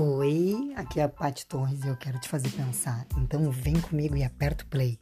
Oi, aqui é a Paty Torres e eu quero te fazer pensar. Então vem comigo e aperta o play.